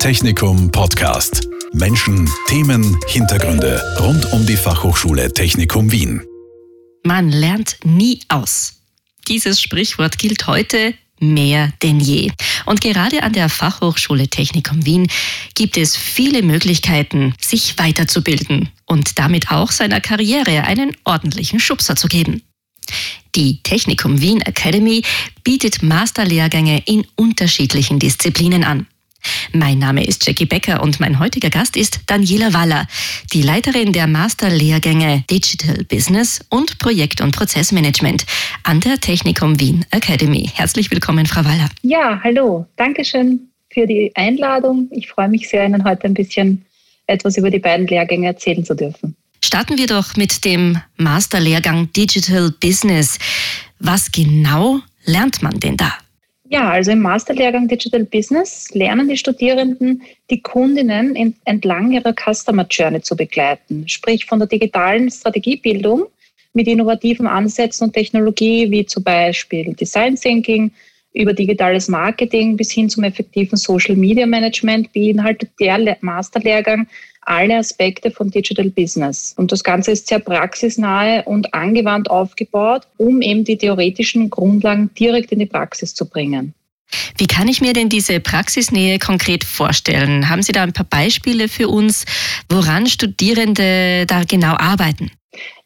Technikum Podcast. Menschen, Themen, Hintergründe rund um die Fachhochschule Technikum Wien. Man lernt nie aus. Dieses Sprichwort gilt heute mehr denn je. Und gerade an der Fachhochschule Technikum Wien gibt es viele Möglichkeiten, sich weiterzubilden und damit auch seiner Karriere einen ordentlichen Schubser zu geben. Die Technikum Wien Academy bietet Masterlehrgänge in unterschiedlichen Disziplinen an. Mein Name ist Jackie Becker und mein heutiger Gast ist Daniela Waller, die Leiterin der Masterlehrgänge Digital Business und Projekt- und Prozessmanagement an der Technikum Wien Academy. Herzlich willkommen, Frau Waller. Ja, hallo. Dankeschön für die Einladung. Ich freue mich sehr, Ihnen heute ein bisschen etwas über die beiden Lehrgänge erzählen zu dürfen. Starten wir doch mit dem Masterlehrgang Digital Business. Was genau lernt man denn da? Ja, also im Masterlehrgang Digital Business lernen die Studierenden, die Kundinnen entlang ihrer Customer Journey zu begleiten, sprich von der digitalen Strategiebildung mit innovativen Ansätzen und Technologie wie zum Beispiel Design Thinking über digitales Marketing bis hin zum effektiven Social Media Management beinhaltet der Masterlehrgang alle Aspekte von Digital Business. Und das Ganze ist sehr praxisnahe und angewandt aufgebaut, um eben die theoretischen Grundlagen direkt in die Praxis zu bringen. Wie kann ich mir denn diese Praxisnähe konkret vorstellen? Haben Sie da ein paar Beispiele für uns, woran Studierende da genau arbeiten?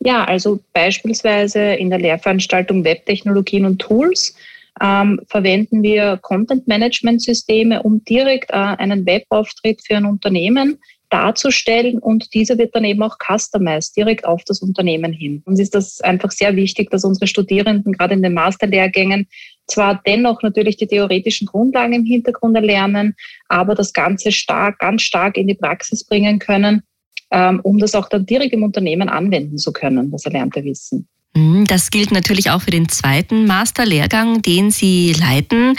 Ja, also beispielsweise in der Lehrveranstaltung Webtechnologien und Tools ähm, verwenden wir Content-Management-Systeme, um direkt äh, einen Webauftritt für ein Unternehmen darzustellen und dieser wird dann eben auch customized direkt auf das Unternehmen hin. Uns ist das einfach sehr wichtig, dass unsere Studierenden gerade in den Masterlehrgängen zwar dennoch natürlich die theoretischen Grundlagen im Hintergrund erlernen, aber das Ganze stark, ganz stark in die Praxis bringen können, ähm, um das auch dann direkt im Unternehmen anwenden zu können, das erlernte Wissen. Mhm, das gilt natürlich auch für den zweiten Masterlehrgang, den Sie leiten.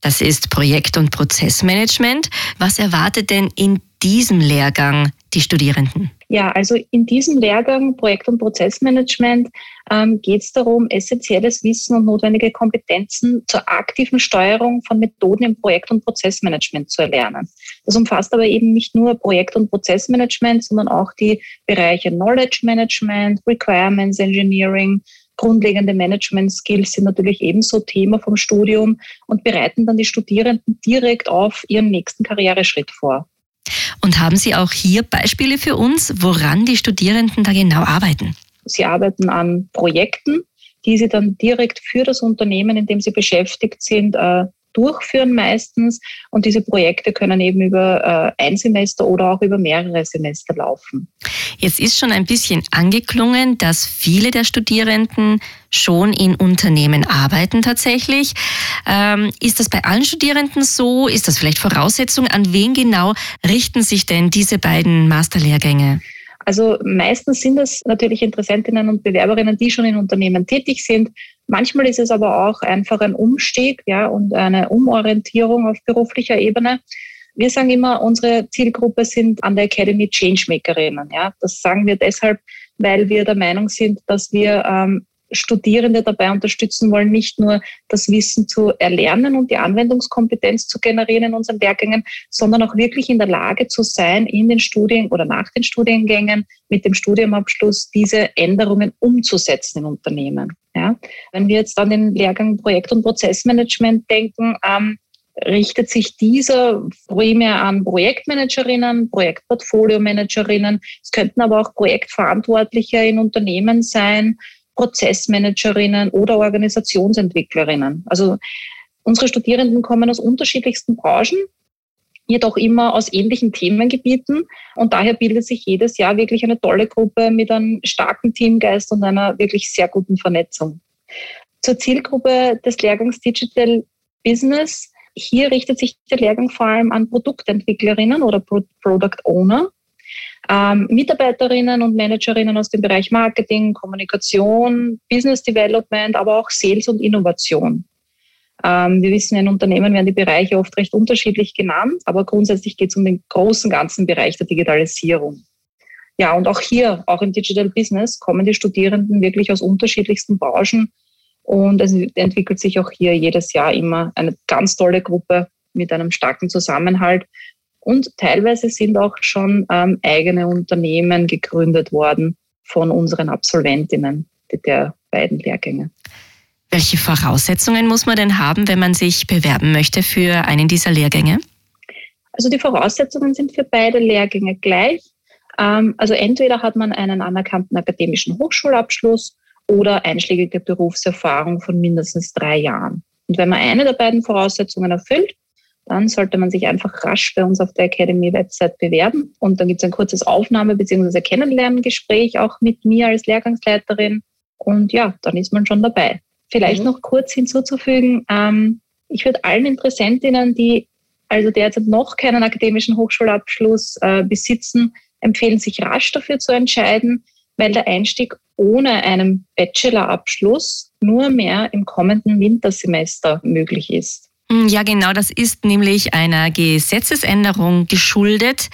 Das ist Projekt- und Prozessmanagement. Was erwartet denn in diesem Lehrgang die Studierenden? Ja, also in diesem Lehrgang Projekt- und Prozessmanagement ähm, geht es darum, essentielles Wissen und notwendige Kompetenzen zur aktiven Steuerung von Methoden im Projekt- und Prozessmanagement zu erlernen. Das umfasst aber eben nicht nur Projekt- und Prozessmanagement, sondern auch die Bereiche Knowledge Management, Requirements Engineering, grundlegende Management-Skills sind natürlich ebenso Thema vom Studium und bereiten dann die Studierenden direkt auf ihren nächsten Karriereschritt vor. Und haben Sie auch hier Beispiele für uns, woran die Studierenden da genau arbeiten? Sie arbeiten an Projekten, die sie dann direkt für das Unternehmen, in dem sie beschäftigt sind, äh, durchführen meistens. Und diese Projekte können eben über äh, ein Semester oder auch über mehrere Semester laufen. Jetzt ist schon ein bisschen angeklungen, dass viele der Studierenden schon in Unternehmen arbeiten tatsächlich. Ähm, ist das bei allen Studierenden so? Ist das vielleicht Voraussetzung? An wen genau richten sich denn diese beiden Masterlehrgänge? Also meistens sind es natürlich Interessentinnen und Bewerberinnen, die schon in Unternehmen tätig sind. Manchmal ist es aber auch einfach ein Umstieg ja, und eine Umorientierung auf beruflicher Ebene. Wir sagen immer, unsere Zielgruppe sind an der Academy Changemakerinnen. Ja. Das sagen wir deshalb, weil wir der Meinung sind, dass wir ähm, Studierende dabei unterstützen wollen, nicht nur das Wissen zu erlernen und die Anwendungskompetenz zu generieren in unseren Lehrgängen, sondern auch wirklich in der Lage zu sein, in den Studien oder nach den Studiengängen mit dem Studiumabschluss diese Änderungen umzusetzen im Unternehmen. Ja? Wenn wir jetzt an den Lehrgang Projekt- und Prozessmanagement denken, ähm, richtet sich dieser primär an Projektmanagerinnen, Projektportfolio-Managerinnen. Es könnten aber auch Projektverantwortliche in Unternehmen sein, Prozessmanagerinnen oder Organisationsentwicklerinnen. Also unsere Studierenden kommen aus unterschiedlichsten Branchen, jedoch immer aus ähnlichen Themengebieten. Und daher bildet sich jedes Jahr wirklich eine tolle Gruppe mit einem starken Teamgeist und einer wirklich sehr guten Vernetzung. Zur Zielgruppe des Lehrgangs Digital Business. Hier richtet sich der Lehrgang vor allem an Produktentwicklerinnen oder Product Owner ähm, Mitarbeiterinnen und Managerinnen aus dem Bereich Marketing, Kommunikation, Business Development, aber auch Sales und Innovation. Ähm, wir wissen, in Unternehmen werden die Bereiche oft recht unterschiedlich genannt, aber grundsätzlich geht es um den großen ganzen Bereich der Digitalisierung. Ja, und auch hier, auch im Digital Business, kommen die Studierenden wirklich aus unterschiedlichsten Branchen und es entwickelt sich auch hier jedes Jahr immer eine ganz tolle Gruppe mit einem starken Zusammenhalt Und teilweise sind auch schon ähm, eigene Unternehmen gegründet worden von unseren Absolventinnen der beiden Lehrgänge. Welche Voraussetzungen muss man denn haben, wenn man sich bewerben möchte für einen dieser Lehrgänge? Also die Voraussetzungen sind für beide Lehrgänge gleich. Ähm, also entweder hat man einen anerkannten akademischen Hochschulabschluss oder einschlägige Berufserfahrung von mindestens drei Jahren. Und wenn man eine der beiden Voraussetzungen erfüllt, dann sollte man sich einfach rasch bei uns auf der Academy-Website bewerben. Und dann gibt es ein kurzes Aufnahme- bzw. Kennenlerngespräch auch mit mir als Lehrgangsleiterin. Und ja, dann ist man schon dabei. Vielleicht mhm. noch kurz hinzuzufügen, ähm, ich würde allen Interessentinnen, die also derzeit noch keinen akademischen Hochschulabschluss äh, besitzen, empfehlen, sich rasch dafür zu entscheiden, weil der Einstieg ohne einen Bachelorabschluss nur mehr im kommenden Wintersemester möglich ist. Hm, ja, genau, das ist nämlich einer Gesetzesänderung geschuldet.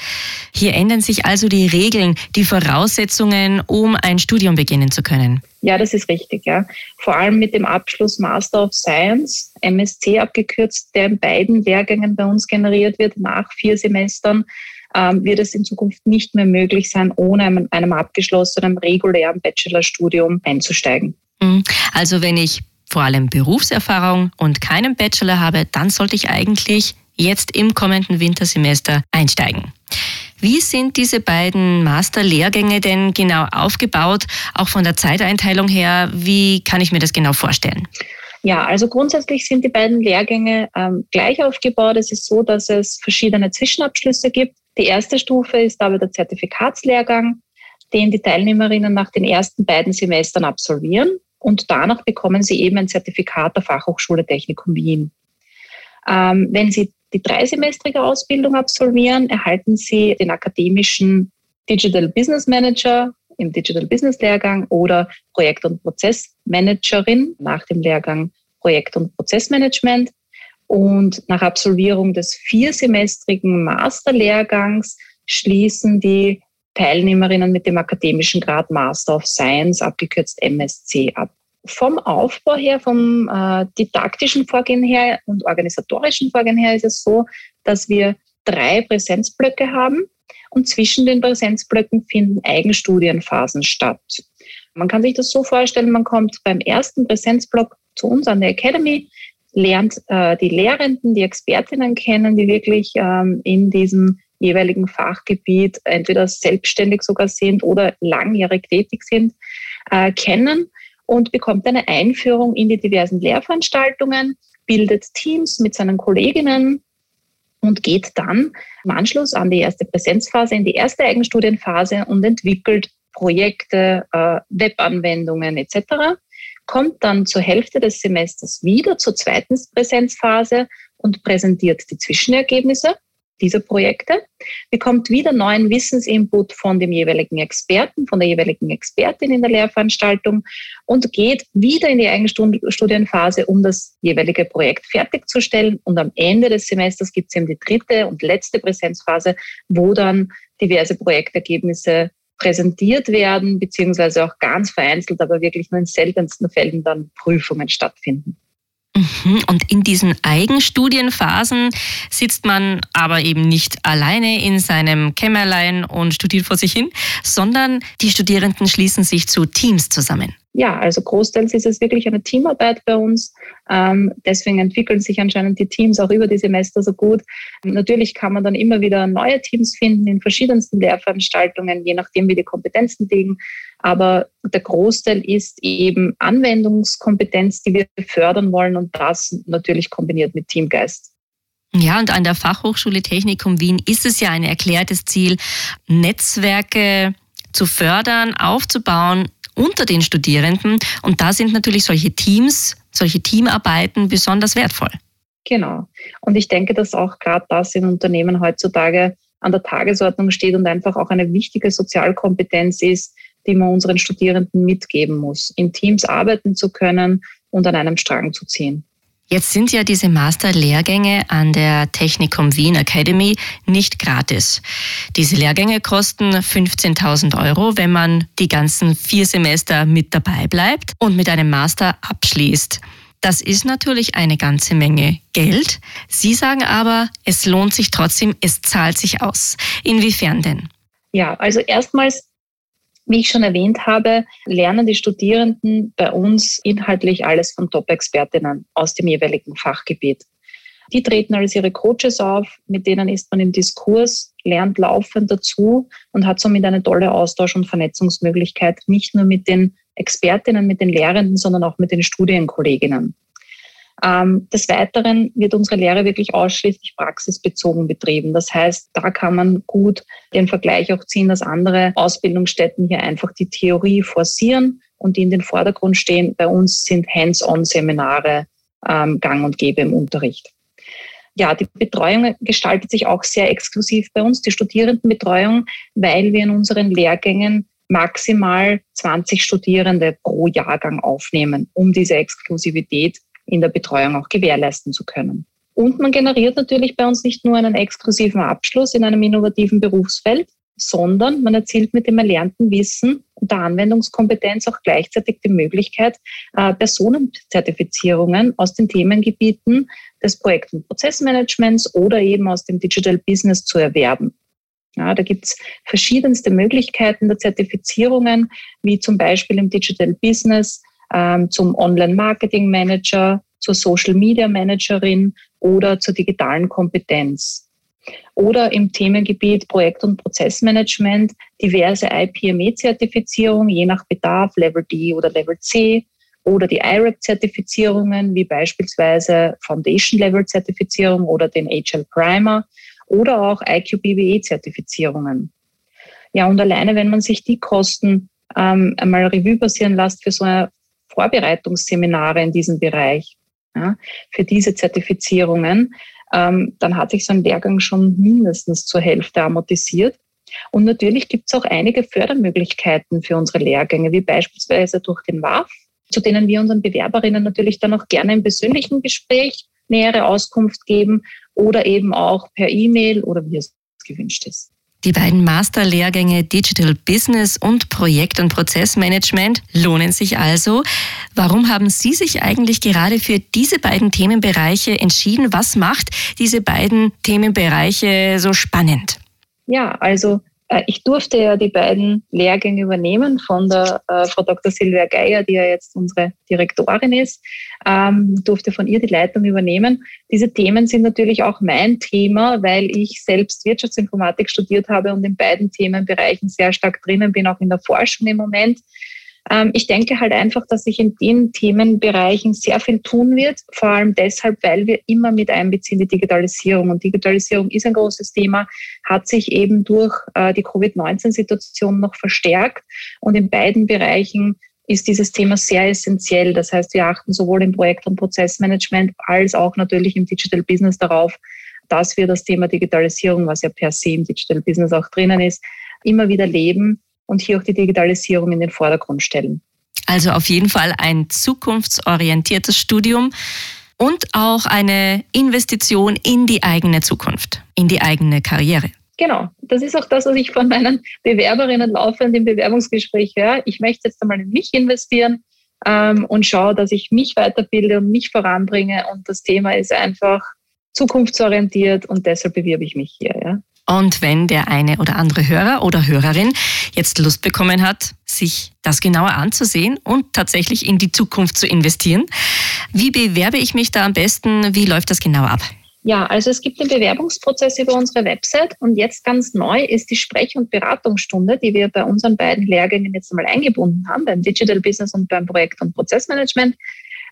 Hier ändern sich also die Regeln, die Voraussetzungen, um ein Studium beginnen zu können. Ja, das ist richtig, ja. Vor allem mit dem Abschluss Master of Science, MSc abgekürzt, der in beiden Lehrgängen bei uns generiert wird, nach vier Semestern, ähm, wird es in Zukunft nicht mehr möglich sein, ohne einem, einem abgeschlossenen regulären Bachelorstudium einzusteigen. Hm, also wenn ich vor allem Berufserfahrung und keinen Bachelor habe, dann sollte ich eigentlich jetzt im kommenden Wintersemester einsteigen. Wie sind diese beiden Masterlehrgänge denn genau aufgebaut, auch von der Zeiteinteilung her? Wie kann ich mir das genau vorstellen? Ja, also grundsätzlich sind die beiden Lehrgänge ähm, gleich aufgebaut. Es ist so, dass es verschiedene Zwischenabschlüsse gibt. Die erste Stufe ist aber der Zertifikatslehrgang, den die Teilnehmerinnen nach den ersten beiden Semestern absolvieren und danach bekommen Sie eben ein Zertifikat der Fachhochschule Technikum Wien. Ähm, wenn Sie die dreisemestrige Ausbildung absolvieren, erhalten Sie den akademischen Digital Business Manager im Digital Business Lehrgang oder Projekt- und Prozessmanagerin nach dem Lehrgang Projekt- und Prozessmanagement. Und nach Absolvierung des viersemestrigen Masterlehrgangs schließen die Teilnehmerinnen mit dem akademischen Grad Master of Science, abgekürzt MSc, ab. Vom Aufbau her, vom äh, didaktischen Vorgehen her und organisatorischen Vorgehen her ist es so, dass wir drei Präsenzblöcke haben und zwischen den Präsenzblöcken finden Eigenstudienphasen statt. Man kann sich das so vorstellen, man kommt beim ersten Präsenzblock zu uns an der Academy, lernt äh, die Lehrenden, die Expertinnen kennen, die wirklich ähm, in diesem jeweiligen Fachgebiet entweder selbstständig sogar sind oder langjährig tätig sind, äh, kennen und bekommt eine Einführung in die diversen Lehrveranstaltungen, bildet Teams mit seinen Kolleginnen und geht dann im Anschluss an die erste Präsenzphase in die erste Eigenstudienphase und entwickelt Projekte, äh, Webanwendungen etc. Kommt dann zur Hälfte des Semesters wieder zur zweiten Präsenzphase und präsentiert die Zwischenergebnisse dieser Projekte, bekommt wieder neuen Wissensinput von dem jeweiligen Experten, von der jeweiligen Expertin in der Lehrveranstaltung und geht wieder in die Eigenstudienphase, um das jeweilige Projekt fertigzustellen. Und am Ende des Semesters gibt es eben die dritte und letzte Präsenzphase, wo dann diverse Projektergebnisse präsentiert werden, beziehungsweise auch ganz vereinzelt, aber wirklich nur in seltensten Fällen dann Prüfungen stattfinden. Mhm. Und in diesen Eigenstudienphasen sitzt man aber eben nicht alleine in seinem Kämmerlein und studiert vor sich hin, sondern die Studierenden schließen sich zu Teams zusammen ja, also großteils ist es wirklich eine Teamarbeit bei uns. Ähm, deswegen entwickeln sich anscheinend die Teams auch über die Semester so gut. Natürlich kann man dann immer wieder neue Teams finden in verschiedensten Lehrveranstaltungen, je nachdem, wie die Kompetenzen liegen. Aber der Großteil ist eben Anwendungskompetenz, die wir fördern wollen und das natürlich kombiniert mit Teamgeist. Ja, und an der Fachhochschule Technikum Wien ist es ja ein erklärtes Ziel, Netzwerke zu fördern, aufzubauen, unter den Studierenden. Und da sind natürlich solche Teams, solche Teamarbeiten besonders wertvoll. Genau. Und ich denke, dass auch gerade das in Unternehmen heutzutage an der Tagesordnung steht und einfach auch eine wichtige Sozialkompetenz ist, die man unseren Studierenden mitgeben muss, in Teams arbeiten zu können und an einem Strang zu ziehen. Jetzt sind ja diese Masterlehrgänge an der Technikum Wien Academy nicht gratis. Diese Lehrgänge kosten 15.000 Euro, wenn man die ganzen vier Semester mit dabei bleibt und mit einem Master abschließt. Das ist natürlich eine ganze Menge Geld. Sie sagen aber, es lohnt sich trotzdem, es zahlt sich aus. Inwiefern denn? Ja, also erstmals, wie ich schon erwähnt habe, lernen die Studierenden bei uns inhaltlich alles von Top-Expertinnen aus dem jeweiligen Fachgebiet. Die treten als ihre Coaches auf, mit denen ist man im Diskurs, lernt laufend dazu und hat somit eine tolle Austausch- und Vernetzungsmöglichkeit, nicht nur mit den Expertinnen, mit den Lehrenden, sondern auch mit den Studienkolleginnen. Ähm, des Weiteren wird unsere Lehre wirklich ausschließlich praxisbezogen betrieben. Das heißt, da kann man gut den Vergleich auch ziehen, dass andere Ausbildungsstätten hier einfach die Theorie forcieren und die in den Vordergrund stehen. Bei uns sind Hands-on-Seminare ähm, gang und gäbe im Unterricht. Ja, die Betreuung gestaltet sich auch sehr exklusiv bei uns, die Studierendenbetreuung, weil wir in unseren Lehrgängen maximal 20 Studierende pro Jahrgang aufnehmen, um diese Exklusivität in der Betreuung auch gewährleisten zu können. Und man generiert natürlich bei uns nicht nur einen exklusiven Abschluss in einem innovativen Berufsfeld, sondern man erzielt mit dem erlernten Wissen und der Anwendungskompetenz auch gleichzeitig die Möglichkeit, äh, Personenzertifizierungen aus den Themengebieten des Projekt- und Prozessmanagements oder eben aus dem Digital Business zu erwerben. Ja, da gibt es verschiedenste Möglichkeiten der Zertifizierungen, wie zum Beispiel im Digital Business ähm, zum Online-Marketing Manager, zur Social Media Managerin oder zur digitalen Kompetenz. Oder im Themengebiet Projekt- und Prozessmanagement diverse IPME-Zertifizierungen, je nach Bedarf, Level D oder Level C, oder die IRAP-Zertifizierungen, wie beispielsweise Foundation-Level-Zertifizierung oder den HL Primer oder auch IQ-BWE-Zertifizierungen. Ja, und alleine, wenn man sich die Kosten ähm, einmal Revue passieren lässt für so eine Vorbereitungsseminare in diesem Bereich, ja, für diese Zertifizierungen, ähm, dann hat sich so ein Lehrgang schon mindestens zur Hälfte amortisiert. Und natürlich gibt es auch einige Fördermöglichkeiten für unsere Lehrgänge, wie beispielsweise durch den WAF, zu denen wir unseren Bewerberinnen natürlich dann auch gerne im persönlichen Gespräch nähere Auskunft geben oder eben auch per E-Mail oder wie es gewünscht ist. Die beiden Masterlehrgänge Digital Business und Projekt- und Prozessmanagement lohnen sich also. Warum haben Sie sich eigentlich gerade für diese beiden Themenbereiche entschieden? Was macht diese beiden Themenbereiche so spannend? Ja, also ich durfte ja die beiden Lehrgänge übernehmen von der äh, Frau Dr. Silvia Geier, die ja jetzt unsere Direktorin ist, ähm, durfte von ihr die Leitung übernehmen. Diese Themen sind natürlich auch mein Thema, weil ich selbst Wirtschaftsinformatik studiert habe und in beiden Themenbereichen sehr stark drinnen bin, auch in der Forschung im Moment. Ähm, ich denke halt einfach, dass sich in den Themenbereichen sehr viel tun wird, vor allem deshalb, weil wir immer mit einbeziehen die Digitalisierung. Und Digitalisierung ist ein großes Thema, hat sich eben durch äh, die Covid-19-Situation noch verstärkt. Und in beiden Bereichen ist dieses Thema sehr essentiell. Das heißt, wir achten sowohl im Projekt- und Prozessmanagement als auch natürlich im Digital Business darauf, dass wir das Thema Digitalisierung, was ja per se im Digital Business auch drinnen ist, immer wieder leben und hier auch die Digitalisierung in den Vordergrund stellen. Also auf jeden Fall ein zukunftsorientiertes Studium und auch eine Investition in die eigene Zukunft, in die eigene Karriere. Genau, das ist auch das, was ich von meinen Bewerberinnen laufend im Bewerbungsgespräch höre. Ich möchte jetzt einmal in mich investieren ähm, und schaue, dass ich mich weiterbilde und mich voranbringe. Und das Thema ist einfach zukunftsorientiert und deshalb bewirbe ich mich hier. Ja. Und wenn der eine oder andere Hörer oder Hörerin jetzt Lust bekommen hat, sich das genauer anzusehen und tatsächlich in die Zukunft zu investieren, wie bewerbe ich mich da am besten? Wie läuft das genau ab? Ja, also es gibt den Bewerbungsprozess über unsere Website und jetzt ganz neu ist die Sprech- und Beratungsstunde, die wir bei unseren beiden Lehrgängen jetzt einmal eingebunden haben, beim Digital Business und beim Projekt- und Prozessmanagement.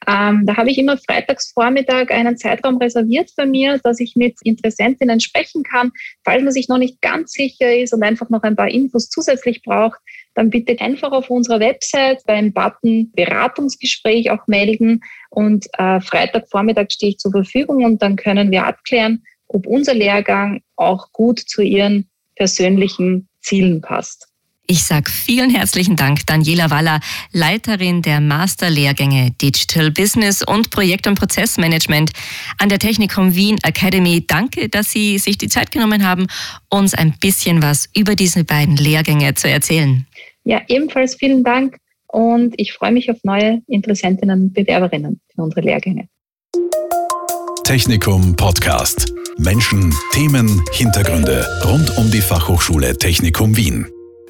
Ähm, da habe ich immer freitagsvormittag einen Zeitraum reserviert bei mir, dass ich mit Interessentinnen sprechen kann. Falls man sich noch nicht ganz sicher ist und einfach noch ein paar Infos zusätzlich braucht, dann bitte einfach auf unserer Website beim Button Beratungsgespräch auch melden und äh, Freitagvormittag stehe ich zur Verfügung und dann können wir abklären, ob unser Lehrgang auch gut zu Ihren persönlichen Zielen passt. Ich sage vielen herzlichen Dank, Daniela Waller, Leiterin der Masterlehrgänge Digital Business und Projekt- und Prozessmanagement an der Technikum Wien Academy. Danke, dass Sie sich die Zeit genommen haben, uns ein bisschen was über diese beiden Lehrgänge zu erzählen. Ja, ebenfalls vielen Dank und ich freue mich auf neue Interessentinnen und Bewerberinnen. für unsere Lehrgänge. Technikum Podcast. Menschen, Themen, Hintergründe rund um die Fachhochschule Technikum Wien.